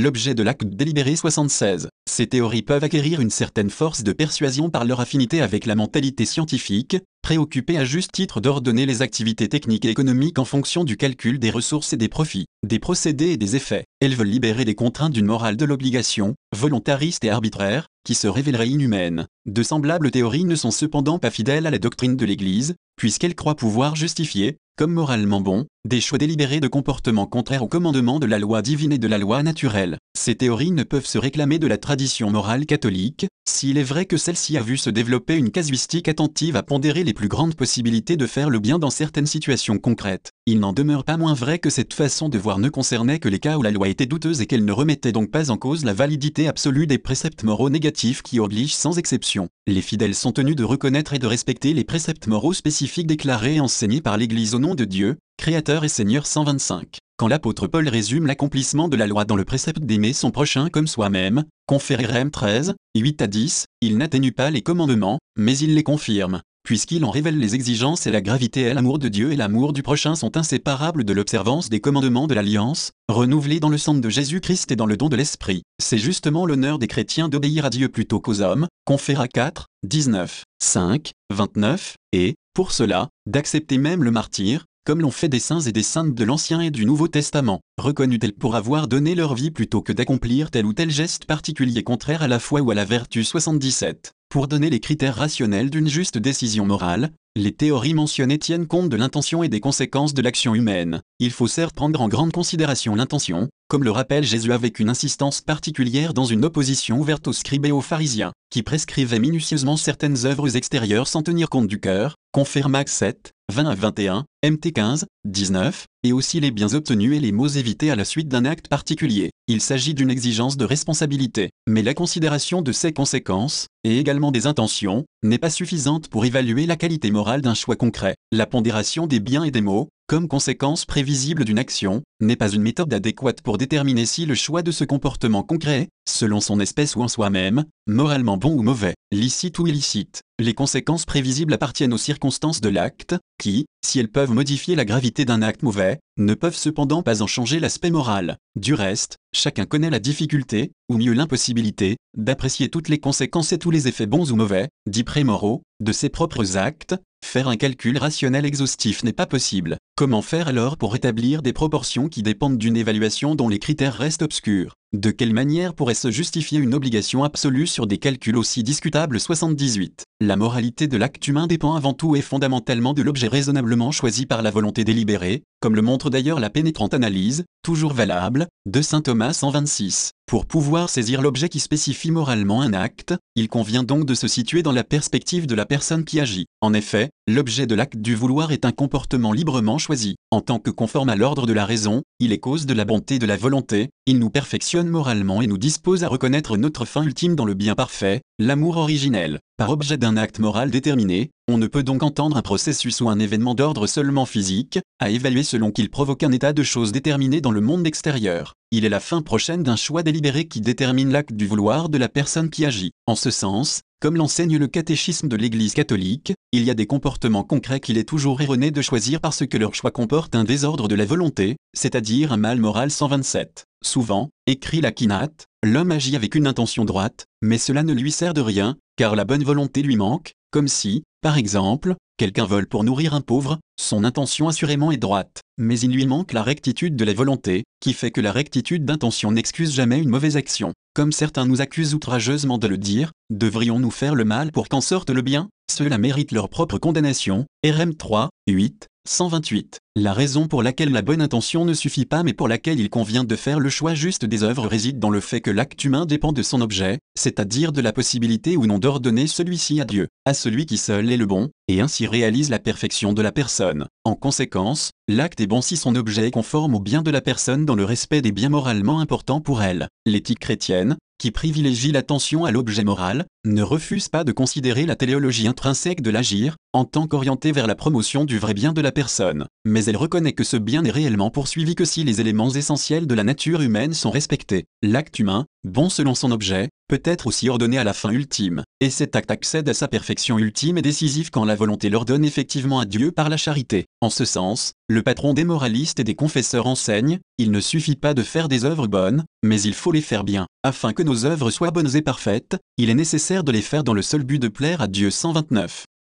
l'objet de l'acte délibéré 76. Ces théories peuvent acquérir une certaine force de persuasion par leur affinité avec la mentalité scientifique, préoccupée à juste titre d'ordonner les activités techniques et économiques en fonction du calcul des ressources et des profits, des procédés et des effets. Elles veulent libérer les contraintes d'une morale de l'obligation, volontariste et arbitraire, qui se révélerait inhumaine. De semblables théories ne sont cependant pas fidèles à la doctrine de l'Église, puisqu'elles croient pouvoir justifier, comme moralement bon, des choix délibérés de comportements contraires au commandement de la loi divine et de la loi naturelle. Ces théories ne peuvent se réclamer de la tradition morale catholique, s'il est vrai que celle-ci a vu se développer une casuistique attentive à pondérer les plus grandes possibilités de faire le bien dans certaines situations concrètes. Il n'en demeure pas moins vrai que cette façon de voir ne concernait que les cas où la loi était douteuse et qu'elle ne remettait donc pas en cause la validité absolue des préceptes moraux négatifs qui obligent sans exception. Les fidèles sont tenus de reconnaître et de respecter les préceptes moraux spécifiques déclarés et enseignés par l'Église au nom de Dieu, Créateur et Seigneur 125. Quand l'apôtre Paul résume l'accomplissement de la loi dans le précepte d'aimer son prochain comme soi-même, conféré Rem 13, 8 à 10, il n'atténue pas les commandements, mais il les confirme. Puisqu'il en révèle les exigences et la gravité et l'amour de Dieu et l'amour du prochain sont inséparables de l'observance des commandements de l'Alliance, renouvelés dans le sang de Jésus-Christ et dans le don de l'Esprit. C'est justement l'honneur des chrétiens d'obéir à Dieu plutôt qu'aux hommes, conféra 4, 19, 5, 29, et, pour cela, d'accepter même le martyr, comme l'ont fait des saints et des saintes de l'Ancien et du Nouveau Testament, reconnus-tels pour avoir donné leur vie plutôt que d'accomplir tel ou tel geste particulier contraire à la foi ou à la vertu 77. Pour donner les critères rationnels d'une juste décision morale, les théories mentionnées tiennent compte de l'intention et des conséquences de l'action humaine. Il faut certes prendre en grande considération l'intention, comme le rappelle Jésus avec une insistance particulière dans une opposition ouverte aux scribes et aux pharisiens, qui prescrivaient minutieusement certaines œuvres extérieures sans tenir compte du cœur, confirme Acte 7, 20 à 21, MT 15, 19, et aussi les biens obtenus et les maux évités à la suite d'un acte particulier. Il s'agit d'une exigence de responsabilité, mais la considération de ses conséquences, et également des intentions, n'est pas suffisante pour évaluer la qualité morale d'un choix concret. La pondération des biens et des maux, comme conséquence prévisible d'une action, n'est pas une méthode adéquate pour déterminer si le choix de ce comportement concret, selon son espèce ou en soi-même, moralement bon ou mauvais, licite ou illicite. Les conséquences prévisibles appartiennent aux circonstances de l'acte, qui, si elles peuvent modifier la gravité d'un acte mauvais, ne peuvent cependant pas en changer l'aspect moral. Du reste, chacun connaît la difficulté, ou mieux l'impossibilité, d'apprécier toutes les conséquences et tous les effets bons ou mauvais, dits prémoraux, de ses propres actes, faire un calcul rationnel exhaustif n'est pas possible. Comment faire alors pour établir des proportions qui dépendent d'une évaluation dont les critères restent obscurs? De quelle manière pourrait se justifier une obligation absolue sur des calculs aussi discutables? 78 La moralité de l'acte humain dépend avant tout et fondamentalement de l'objet raisonnablement choisi par la volonté délibérée, comme le montre d'ailleurs la pénétrante analyse, toujours valable, de saint Thomas 126. Pour pouvoir saisir l'objet qui spécifie moralement un acte, il convient donc de se situer dans la perspective de la personne qui agit. En effet, l'objet de l'acte du vouloir est un comportement librement choisi. En tant que conforme à l'ordre de la raison, il est cause de la bonté de la volonté, il nous perfectionne moralement et nous dispose à reconnaître notre fin ultime dans le bien parfait, l'amour originel. Par objet d'un acte moral déterminé, on ne peut donc entendre un processus ou un événement d'ordre seulement physique, à évaluer selon qu'il provoque un état de choses déterminé dans le monde extérieur. Il est la fin prochaine d'un choix délibéré qui détermine l'acte du vouloir de la personne qui agit. En ce sens, comme l'enseigne le catéchisme de l'Église catholique, il y a des comportements concrets qu'il est toujours erroné de choisir parce que leur choix comporte un désordre de la volonté, c'est-à-dire un mal moral 127. Souvent, écrit l'Aquinate, l'homme agit avec une intention droite, mais cela ne lui sert de rien, car la bonne volonté lui manque, comme si, par exemple, quelqu'un vole pour nourrir un pauvre, son intention assurément est droite, mais il lui manque la rectitude de la volonté, qui fait que la rectitude d'intention n'excuse jamais une mauvaise action. Comme certains nous accusent outrageusement de le dire, devrions-nous faire le mal pour qu'en sorte le bien? Cela mérite leur propre condamnation. RM 3, 8, 128. La raison pour laquelle la bonne intention ne suffit pas mais pour laquelle il convient de faire le choix juste des œuvres réside dans le fait que l'acte humain dépend de son objet, c'est-à-dire de la possibilité ou non d'ordonner celui-ci à Dieu, celui qui seul est le bon, et ainsi réalise la perfection de la personne. En conséquence, l'acte est bon si son objet est conforme au bien de la personne dans le respect des biens moralement importants pour elle. L'éthique chrétienne, qui privilégie l'attention à l'objet moral, ne refuse pas de considérer la téléologie intrinsèque de l'agir, en tant qu'orientée vers la promotion du vrai bien de la personne, mais elle reconnaît que ce bien n'est réellement poursuivi que si les éléments essentiels de la nature humaine sont respectés. L'acte humain, bon selon son objet, peut être aussi ordonné à la fin ultime, et cet acte accède à sa perfection ultime et décisive quand la volonté l'ordonne effectivement à Dieu par la charité. En ce sens, le patron des moralistes et des confesseurs enseigne, il ne suffit pas de faire des œuvres bonnes, mais il faut les faire bien. Afin que nos œuvres soient bonnes et parfaites, il est nécessaire de les faire dans le seul but de plaire à Dieu 129.